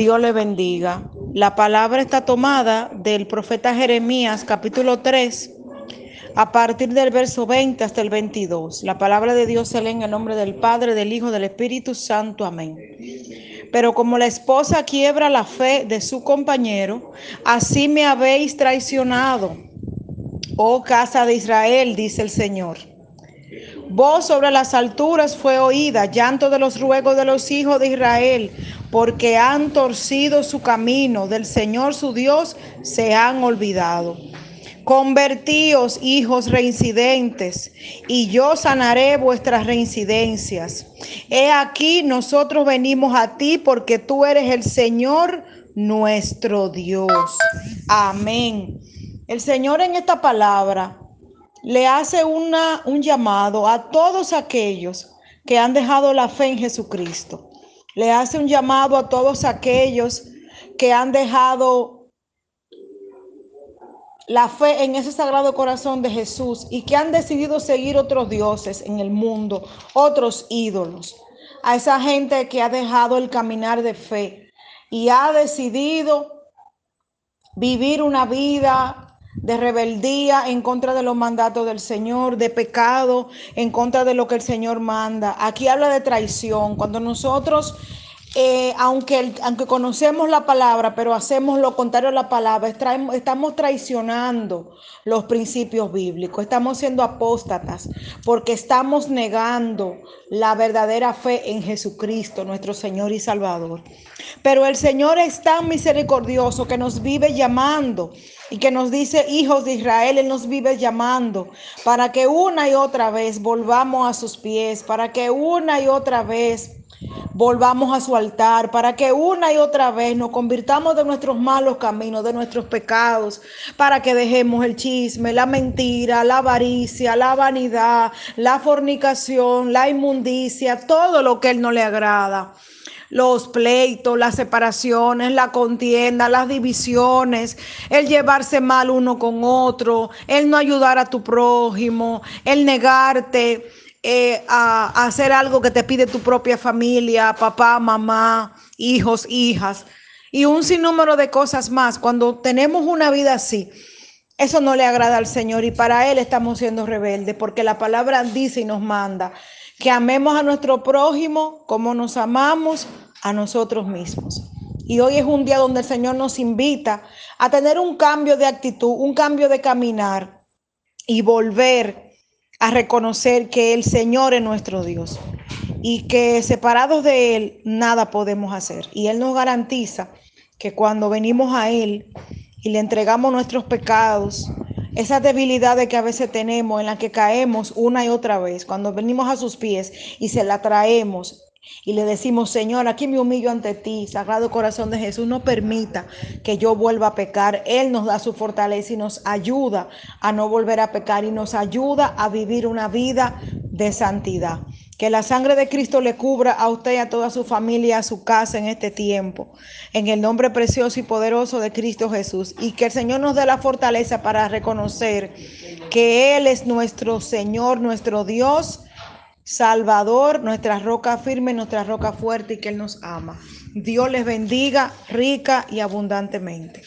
Dios le bendiga. La palabra está tomada del profeta Jeremías capítulo 3 a partir del verso 20 hasta el 22. La palabra de Dios se lee en el nombre del Padre, del Hijo, del Espíritu Santo. Amén. Pero como la esposa quiebra la fe de su compañero, así me habéis traicionado, oh casa de Israel, dice el Señor. Voz sobre las alturas fue oída, llanto de los ruegos de los hijos de Israel, porque han torcido su camino, del Señor su Dios se han olvidado. Convertíos, hijos reincidentes, y yo sanaré vuestras reincidencias. He aquí, nosotros venimos a ti porque tú eres el Señor nuestro Dios. Amén. El Señor en esta palabra le hace una, un llamado a todos aquellos que han dejado la fe en Jesucristo. Le hace un llamado a todos aquellos que han dejado la fe en ese sagrado corazón de Jesús y que han decidido seguir otros dioses en el mundo, otros ídolos. A esa gente que ha dejado el caminar de fe y ha decidido vivir una vida de rebeldía en contra de los mandatos del Señor, de pecado en contra de lo que el Señor manda. Aquí habla de traición. Cuando nosotros, eh, aunque, aunque conocemos la palabra, pero hacemos lo contrario a la palabra, estamos traicionando los principios bíblicos, estamos siendo apóstatas porque estamos negando la verdadera fe en Jesucristo, nuestro Señor y Salvador. Pero el Señor es tan misericordioso que nos vive llamando y que nos dice, hijos de Israel, Él nos vive llamando para que una y otra vez volvamos a sus pies, para que una y otra vez volvamos a su altar, para que una y otra vez nos convirtamos de nuestros malos caminos, de nuestros pecados, para que dejemos el chisme, la mentira, la avaricia, la vanidad, la fornicación, la inmundicia, todo lo que Él no le agrada. Los pleitos, las separaciones, la contienda, las divisiones, el llevarse mal uno con otro, el no ayudar a tu prójimo, el negarte eh, a, hacer algo que te pide tu propia familia, papá, mamá, hijos, hijas, y un sinnúmero de cosas más. Cuando tenemos una vida así, eso no le agrada al Señor y para Él estamos siendo rebeldes porque la palabra dice y nos manda que amemos a nuestro prójimo como nos amamos a nosotros mismos. Y hoy es un día donde el Señor nos invita a tener un cambio de actitud, un cambio de caminar y volver a reconocer que el Señor es nuestro Dios y que separados de Él nada podemos hacer. Y Él nos garantiza que cuando venimos a Él y le entregamos nuestros pecados, esas debilidades que a veces tenemos, en las que caemos una y otra vez, cuando venimos a sus pies y se la traemos y le decimos, Señor, aquí me humillo ante ti, Sagrado Corazón de Jesús, no permita que yo vuelva a pecar. Él nos da su fortaleza y nos ayuda a no volver a pecar y nos ayuda a vivir una vida de santidad. Que la sangre de Cristo le cubra a usted y a toda su familia, a su casa en este tiempo. En el nombre precioso y poderoso de Cristo Jesús. Y que el Señor nos dé la fortaleza para reconocer que Él es nuestro Señor, nuestro Dios Salvador, nuestra roca firme, nuestra roca fuerte y que Él nos ama. Dios les bendiga rica y abundantemente.